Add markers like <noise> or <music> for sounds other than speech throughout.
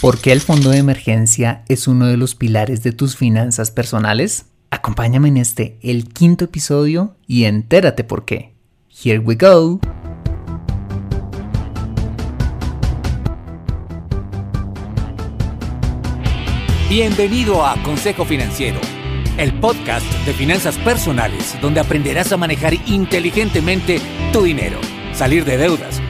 ¿Por qué el fondo de emergencia es uno de los pilares de tus finanzas personales? Acompáñame en este, el quinto episodio, y entérate por qué. Here we go. Bienvenido a Consejo Financiero, el podcast de finanzas personales donde aprenderás a manejar inteligentemente tu dinero, salir de deudas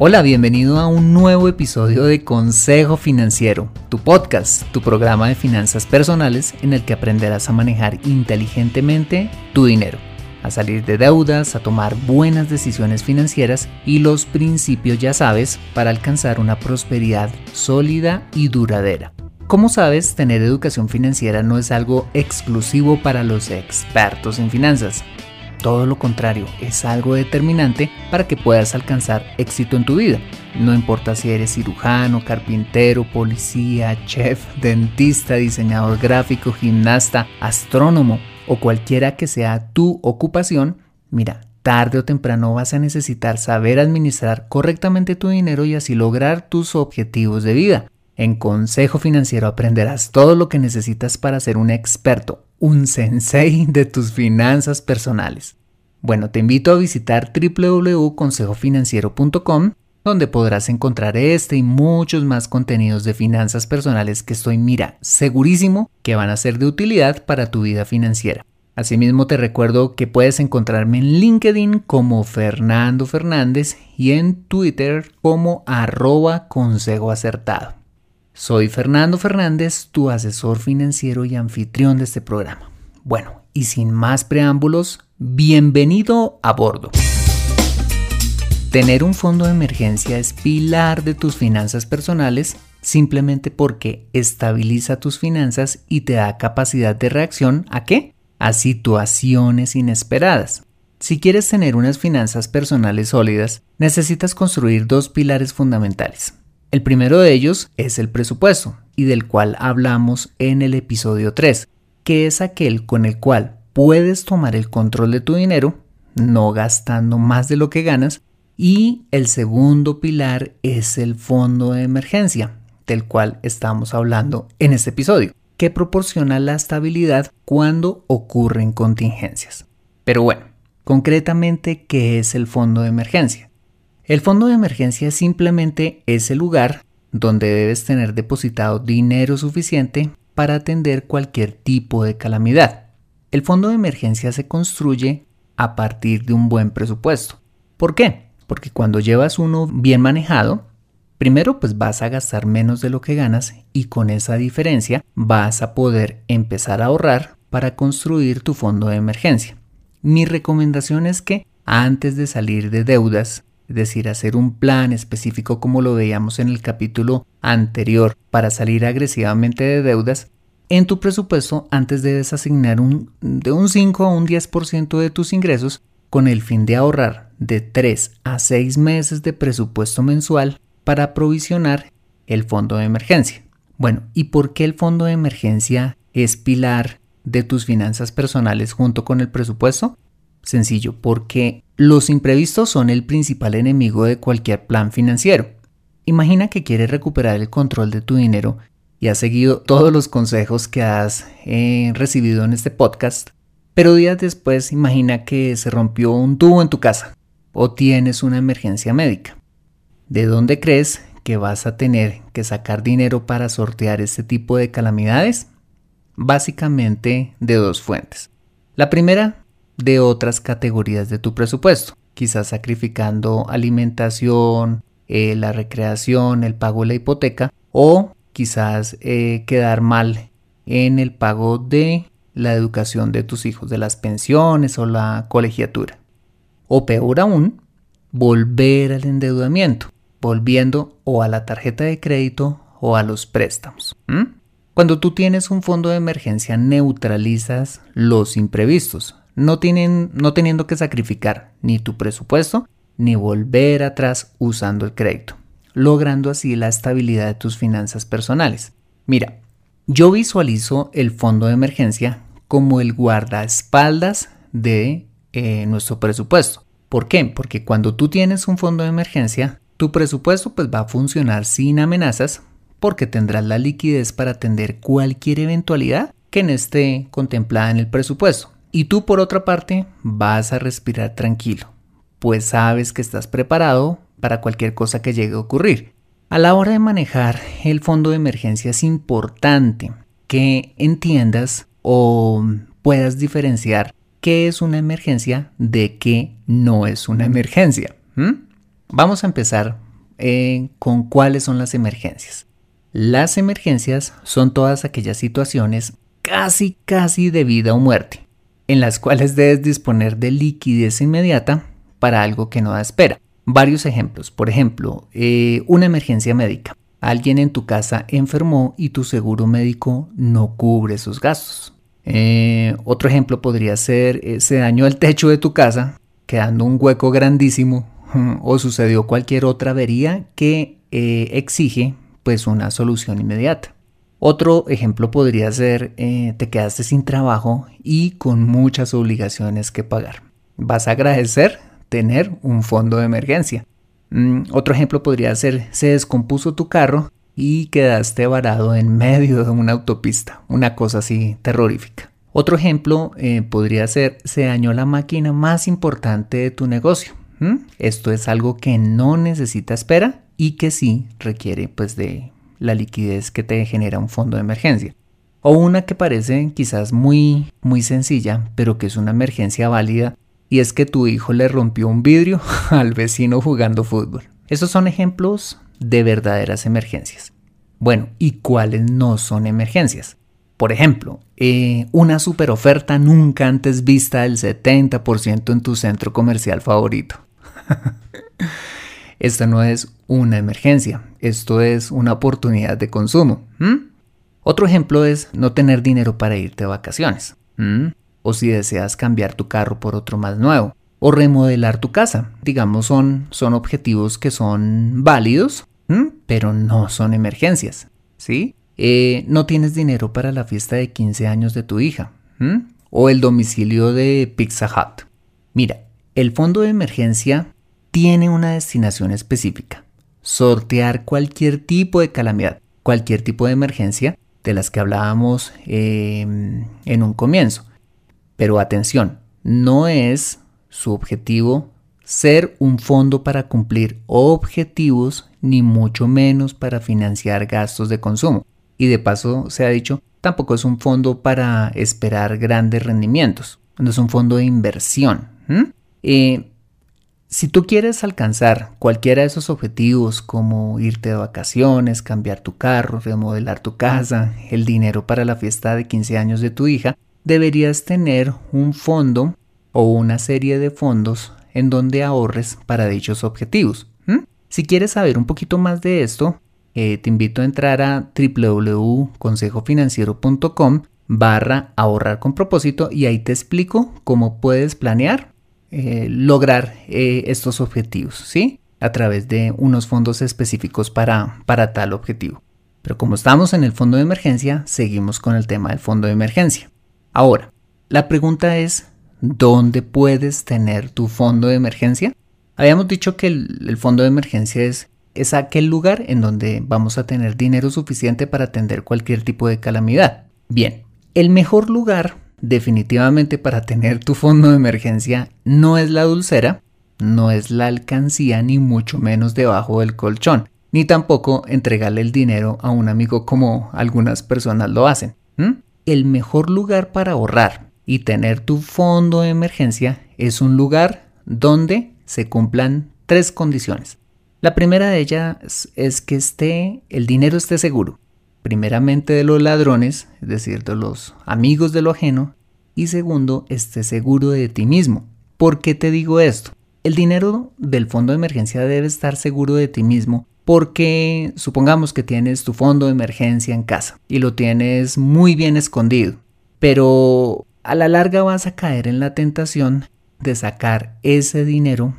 Hola, bienvenido a un nuevo episodio de Consejo Financiero, tu podcast, tu programa de finanzas personales en el que aprenderás a manejar inteligentemente tu dinero, a salir de deudas, a tomar buenas decisiones financieras y los principios ya sabes para alcanzar una prosperidad sólida y duradera. Como sabes, tener educación financiera no es algo exclusivo para los expertos en finanzas. Todo lo contrario, es algo determinante para que puedas alcanzar éxito en tu vida. No importa si eres cirujano, carpintero, policía, chef, dentista, diseñador gráfico, gimnasta, astrónomo o cualquiera que sea tu ocupación, mira, tarde o temprano vas a necesitar saber administrar correctamente tu dinero y así lograr tus objetivos de vida. En Consejo Financiero aprenderás todo lo que necesitas para ser un experto, un sensei de tus finanzas personales. Bueno, te invito a visitar www.consejofinanciero.com donde podrás encontrar este y muchos más contenidos de finanzas personales que estoy, mira, segurísimo que van a ser de utilidad para tu vida financiera. Asimismo te recuerdo que puedes encontrarme en LinkedIn como Fernando Fernández y en Twitter como arroba consejo acertado. Soy Fernando Fernández, tu asesor financiero y anfitrión de este programa. Bueno, y sin más preámbulos, bienvenido a bordo. Tener un fondo de emergencia es pilar de tus finanzas personales simplemente porque estabiliza tus finanzas y te da capacidad de reacción a qué? A situaciones inesperadas. Si quieres tener unas finanzas personales sólidas, necesitas construir dos pilares fundamentales. El primero de ellos es el presupuesto, y del cual hablamos en el episodio 3, que es aquel con el cual puedes tomar el control de tu dinero, no gastando más de lo que ganas, y el segundo pilar es el fondo de emergencia, del cual estamos hablando en este episodio, que proporciona la estabilidad cuando ocurren contingencias. Pero bueno, concretamente, ¿qué es el fondo de emergencia? El fondo de emergencia simplemente es el lugar donde debes tener depositado dinero suficiente para atender cualquier tipo de calamidad. El fondo de emergencia se construye a partir de un buen presupuesto. ¿Por qué? Porque cuando llevas uno bien manejado, primero pues vas a gastar menos de lo que ganas y con esa diferencia vas a poder empezar a ahorrar para construir tu fondo de emergencia. Mi recomendación es que antes de salir de deudas es decir, hacer un plan específico como lo veíamos en el capítulo anterior para salir agresivamente de deudas, en tu presupuesto antes debes asignar un, de un 5 a un 10% de tus ingresos con el fin de ahorrar de 3 a 6 meses de presupuesto mensual para provisionar el fondo de emergencia. Bueno, ¿y por qué el fondo de emergencia es pilar de tus finanzas personales junto con el presupuesto? Sencillo, porque los imprevistos son el principal enemigo de cualquier plan financiero. Imagina que quieres recuperar el control de tu dinero y has seguido todos los consejos que has eh, recibido en este podcast, pero días después imagina que se rompió un tubo en tu casa o tienes una emergencia médica. ¿De dónde crees que vas a tener que sacar dinero para sortear este tipo de calamidades? Básicamente de dos fuentes. La primera de otras categorías de tu presupuesto, quizás sacrificando alimentación, eh, la recreación, el pago de la hipoteca o quizás eh, quedar mal en el pago de la educación de tus hijos, de las pensiones o la colegiatura. O peor aún, volver al endeudamiento, volviendo o a la tarjeta de crédito o a los préstamos. Cuando tú tienes un fondo de emergencia neutralizas los imprevistos, no, tienen, no teniendo que sacrificar ni tu presupuesto ni volver atrás usando el crédito, logrando así la estabilidad de tus finanzas personales. Mira, yo visualizo el fondo de emergencia como el guardaespaldas de eh, nuestro presupuesto. ¿Por qué? Porque cuando tú tienes un fondo de emergencia, tu presupuesto pues va a funcionar sin amenazas porque tendrás la liquidez para atender cualquier eventualidad que no esté contemplada en el presupuesto. Y tú por otra parte vas a respirar tranquilo, pues sabes que estás preparado para cualquier cosa que llegue a ocurrir. A la hora de manejar el fondo de emergencia es importante que entiendas o puedas diferenciar qué es una emergencia de qué no es una emergencia. Vamos a empezar eh, con cuáles son las emergencias. Las emergencias son todas aquellas situaciones casi casi de vida o muerte, en las cuales debes disponer de liquidez inmediata para algo que no da espera. Varios ejemplos. Por ejemplo, eh, una emergencia médica. Alguien en tu casa enfermó y tu seguro médico no cubre sus gastos. Eh, otro ejemplo podría ser eh, se dañó el techo de tu casa, quedando un hueco grandísimo, <laughs> o sucedió cualquier otra avería que exige pues una solución inmediata. Otro ejemplo podría ser te quedaste sin trabajo y con muchas obligaciones que pagar. Vas a agradecer tener un fondo de emergencia. Mm, otro ejemplo podría ser, se descompuso tu carro y quedaste varado en medio de una autopista, una cosa así terrorífica. Otro ejemplo eh, podría ser, se dañó la máquina más importante de tu negocio. Esto es algo que no necesita espera y que sí requiere pues de la liquidez que te genera un fondo de emergencia. O una que parece quizás muy muy sencilla, pero que es una emergencia válida y es que tu hijo le rompió un vidrio <laughs> al vecino jugando fútbol. Esos son ejemplos de verdaderas emergencias. Bueno, ¿y cuáles no son emergencias? Por ejemplo, eh, una super oferta nunca antes vista del 70% en tu centro comercial favorito. <laughs> Esto no es una emergencia, esto es una oportunidad de consumo. Otro ejemplo es no tener dinero para irte de vacaciones o si deseas cambiar tu carro por otro más nuevo o remodelar tu casa. Digamos, son, son objetivos que son válidos, pero no son emergencias. ¿Sí? Eh, no tienes dinero para la fiesta de 15 años de tu hija o el domicilio de Pizza Hut. Mira, el fondo de emergencia tiene una destinación específica. Sortear cualquier tipo de calamidad, cualquier tipo de emergencia de las que hablábamos em, en un comienzo. Pero atención, no es su objetivo ser un fondo para cumplir objetivos, ni mucho menos para financiar gastos de consumo. Y de paso se ha dicho, tampoco es un fondo para esperar grandes rendimientos, no es un fondo de inversión. Si tú quieres alcanzar cualquiera de esos objetivos como irte de vacaciones, cambiar tu carro, remodelar tu casa, el dinero para la fiesta de 15 años de tu hija, deberías tener un fondo o una serie de fondos en donde ahorres para dichos objetivos. Si quieres saber un poquito más de esto, eh, te invito a entrar a www.consejofinanciero.com barra ahorrar con propósito y ahí te explico cómo puedes planear eh, lograr eh, estos objetivos, ¿sí? A través de unos fondos específicos para, para tal objetivo. Pero como estamos en el fondo de emergencia, seguimos con el tema del fondo de emergencia. Ahora, la pregunta es, ¿dónde puedes tener tu fondo de emergencia? Habíamos dicho que el, fondo de emergencia es, es aquel lugar en donde vamos a tener dinero suficiente para atender cualquier tipo de calamidad. Bien, el mejor lugar definitivamente para tener tu fondo de emergencia no es la dulcera, no es la alcancía ni mucho menos debajo del colchón, ni tampoco entregarle el dinero a un amigo como algunas personas lo hacen el mejor lugar para ahorrar y tener tu fondo de emergencia es un lugar donde se cumplan tres condiciones. La primera de ellas es que esté, el dinero esté seguro. Primeramente de los ladrones, es decir, de los amigos de lo ajeno. Y segundo, esté seguro de ti mismo. ¿Por qué te digo esto? El dinero del fondo de emergencia debe estar seguro de ti mismo Porque supongamos que tienes tu fondo de emergencia en casa y lo tienes muy bien escondido, pero a la larga vas a caer en la tentación de sacar ese dinero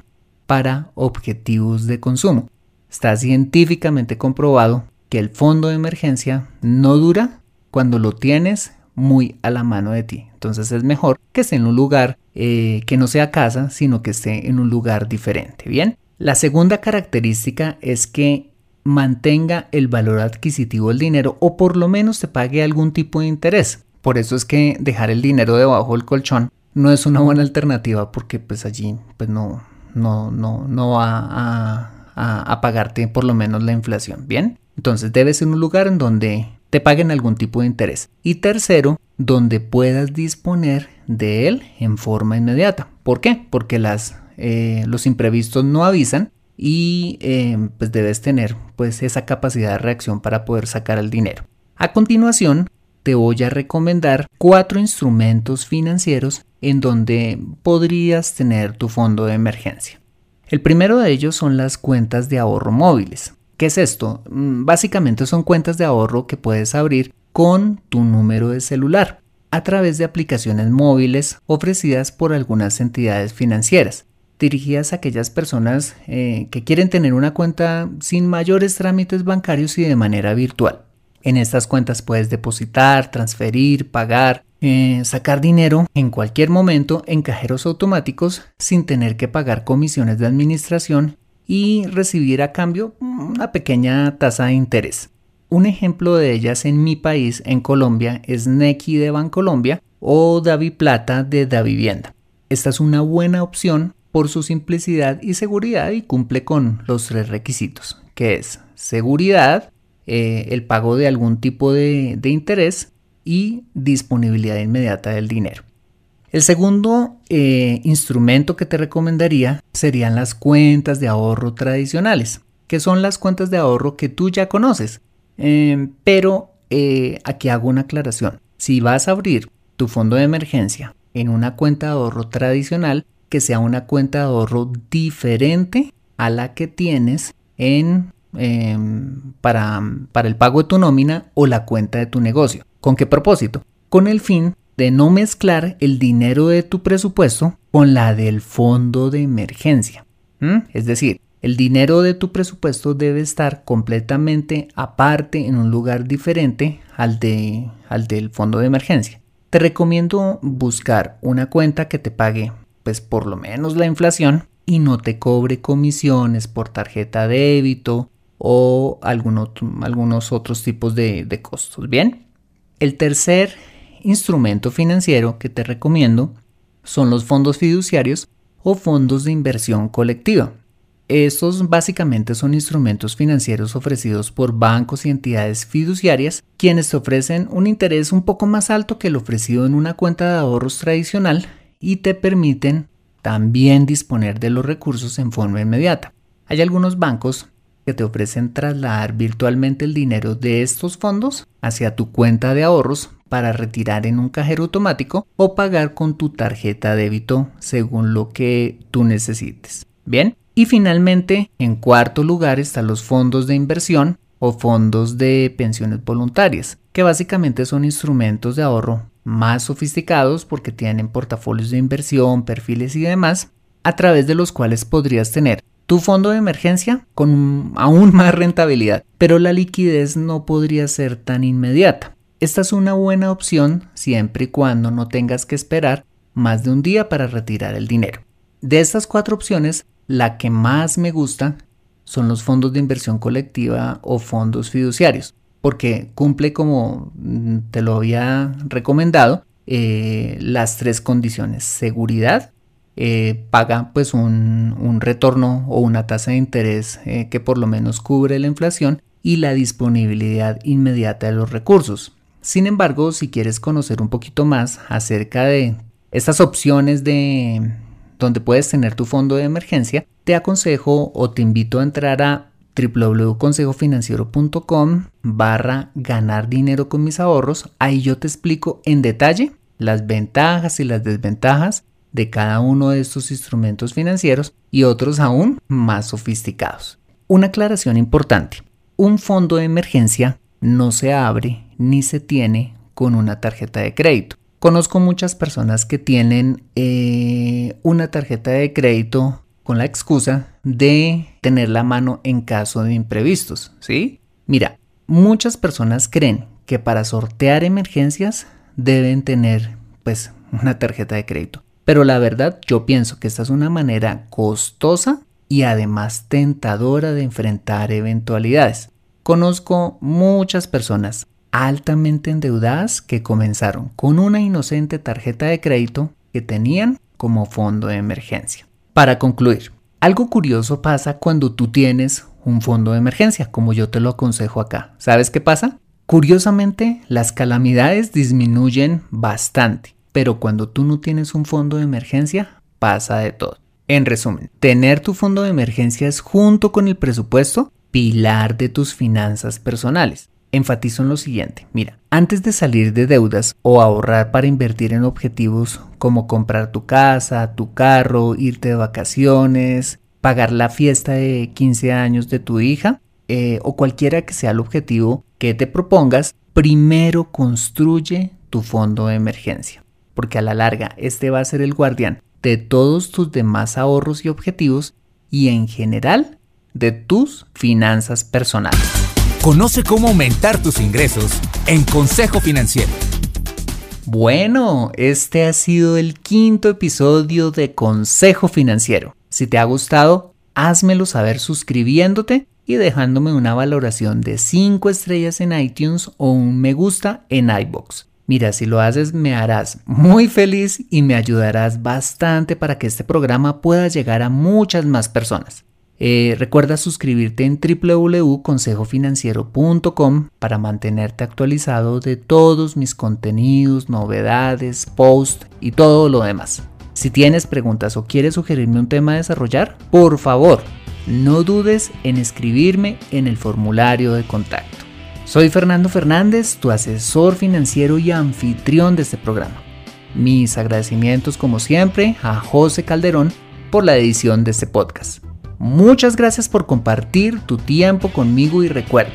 para objetivos de consumo. Está científicamente comprobado que el fondo de emergencia no dura cuando lo tienes muy a la mano de ti. Entonces es mejor que esté en un lugar eh, que no sea casa, sino que esté en un lugar diferente. Bien, la segunda característica es que mantenga el valor adquisitivo del dinero o por lo menos te pague algún tipo de interés. Por eso es que dejar el dinero debajo del colchón no es una buena alternativa porque pues allí pues no, no, no, no va a, a, pagarte por lo menos la inflación. Bien, entonces debe ser un lugar en donde te paguen algún tipo de interés. Y tercero, donde puedas disponer de él en forma inmediata. ¿Por qué? Porque las, eh, los imprevistos no avisan y eh, pues debes tener pues esa capacidad de reacción para poder sacar el dinero. A continuación, te voy a recomendar cuatro instrumentos financieros en donde podrías tener tu fondo de emergencia. El primero de ellos son las cuentas de ahorro móviles. ¿Qué es esto? Mm, básicamente son cuentas de ahorro que puedes abrir con tu número de celular a través de aplicaciones móviles ofrecidas por algunas entidades financieras, dirigidas a aquellas personas eh, que quieren tener una cuenta sin mayores trámites bancarios y de manera virtual. En estas cuentas puedes depositar, transferir, pagar, eh, sacar dinero en cualquier momento en cajeros automáticos sin tener que pagar comisiones de administración y recibir a cambio una pequeña tasa de interés. Un ejemplo de ellas en mi país, en Colombia, es Neki de Bancolombia o Davi Plata de Davivienda. Esta es una buena opción por su simplicidad y seguridad y cumple con los tres requisitos, que es seguridad, eh, el pago de algún tipo de, interés y disponibilidad inmediata del dinero. El segundo eh, instrumento que te recomendaría serían las cuentas de ahorro tradicionales, que son las cuentas de ahorro que tú ya conoces. Em, pero eh, aquí hago una aclaración. Si vas a abrir tu fondo de emergencia en una cuenta de ahorro tradicional, que sea una cuenta de ahorro diferente a la que tienes en Em, para, para el pago de tu nómina o la cuenta de tu negocio. ¿Con qué propósito? Con el fin de no mezclar el dinero de tu presupuesto con la del fondo de emergencia. Es decir, el dinero de tu presupuesto debe estar completamente aparte en un lugar diferente al, de, al del fondo de emergencia. Te recomiendo buscar una cuenta que te pague pues por lo menos la inflación y no te cobre comisiones por tarjeta débito o algunos otros tipos de, de costos. Bien, el tercer instrumento financiero que te recomiendo son los fondos fiduciarios o fondos de inversión colectiva. Estos básicamente son instrumentos financieros ofrecidos por bancos y entidades fiduciarias, quienes te ofrecen un interés un poco más alto que el ofrecido en una cuenta de ahorros tradicional y te permiten también disponer de los recursos en forma inmediata. Hay algunos bancos te ofrecen trasladar virtualmente el dinero de estos fondos hacia tu cuenta de ahorros para retirar en un cajero automático o pagar con tu tarjeta débito según lo que tú necesites. Bien, y finalmente, en cuarto lugar están los fondos de inversión o fondos de pensiones voluntarias, que básicamente son instrumentos de ahorro más sofisticados porque tienen portafolios de inversión, perfiles y demás, a través de los cuales podrías tener tu fondo de emergencia con aún <laughs> más rentabilidad, pero la liquidez no podría ser tan inmediata. Esta es una buena opción siempre y cuando no tengas que esperar más de un día para retirar el dinero. De estas cuatro opciones, la que más me gusta son los fondos de inversión colectiva o fondos fiduciarios, porque cumple como mm, te lo había recomendado eh, las tres condiciones, seguridad, eh, paga pues un, retorno o una tasa de interés eh, que por lo menos cubre la inflación y la disponibilidad inmediata de los recursos. Sin embargo, si quieres conocer un poquito más acerca de estas opciones de donde puedes tener tu fondo de emergencia, te aconsejo o te invito a entrar a www.consejofinanciero.com barra ganar dinero con mis ahorros. Ahí yo te explico en detalle las ventajas y las desventajas de cada uno de estos instrumentos financieros y otros aún más sofisticados. una aclaración importante. Un fondo de emergencia no se abre ni se tiene con una tarjeta de crédito. Conozco muchas personas que tienen eh, una tarjeta de crédito con la excusa de tener la mano en caso de imprevistos, ¿sí? Mira, muchas personas creen que para sortear emergencias deben tener pues una tarjeta de crédito. Pero la verdad yo pienso que esta es una manera costosa y además tentadora de enfrentar eventualidades. Conozco muchas personas altamente endeudadas que comenzaron con una inocente tarjeta de crédito que tenían como fondo de emergencia. Para concluir, algo curioso pasa cuando tú tienes un fondo de emergencia, como yo te lo aconsejo acá. ¿Sabes qué pasa? Curiosamente, las calamidades disminuyen bastante, pero cuando tú no tienes un fondo de emergencia, pasa de todo. En resumen, tener tu fondo de emergencias junto con el presupuesto, pilar de tus finanzas personales. Enfatizo en lo siguiente, mira, antes de salir de deudas o ahorrar para invertir en objetivos como comprar tu casa, tu carro, irte de vacaciones, pagar la fiesta de 15 años de tu hija eh, o cualquiera que sea el objetivo que te propongas, primero construye tu fondo de emergencia, porque a la larga este va a ser el guardián de todos tus demás ahorros y objetivos y en general de tus finanzas personales. Conoce cómo aumentar tus ingresos en Consejo Financiero. Bueno, este ha sido el quinto episodio de Consejo Financiero. Si te ha gustado, házmelo saber suscribiéndote y dejándome una valoración de 5 estrellas en iTunes o un me gusta en iBox. Mira, si lo haces me harás muy feliz y me ayudarás bastante para que este programa pueda llegar a muchas más personas. Eh, recuerda suscribirte en www.consejofinanciero.com para mantenerte actualizado de todos mis contenidos, novedades, posts y todo lo demás. Si tienes preguntas o quieres sugerirme un tema a desarrollar, por favor, no dudes en escribirme en el formulario de contacto. Soy Fernando Fernández, tu asesor financiero y anfitrión de este programa. Mis agradecimientos como siempre a José Calderón por la edición de este podcast. Muchas gracias por compartir tu tiempo conmigo y recuerda,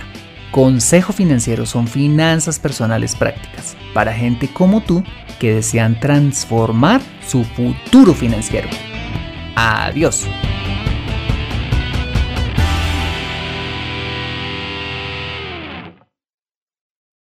Consejo Financiero son finanzas personales prácticas para gente como tú que desean transformar su futuro financiero. Adiós.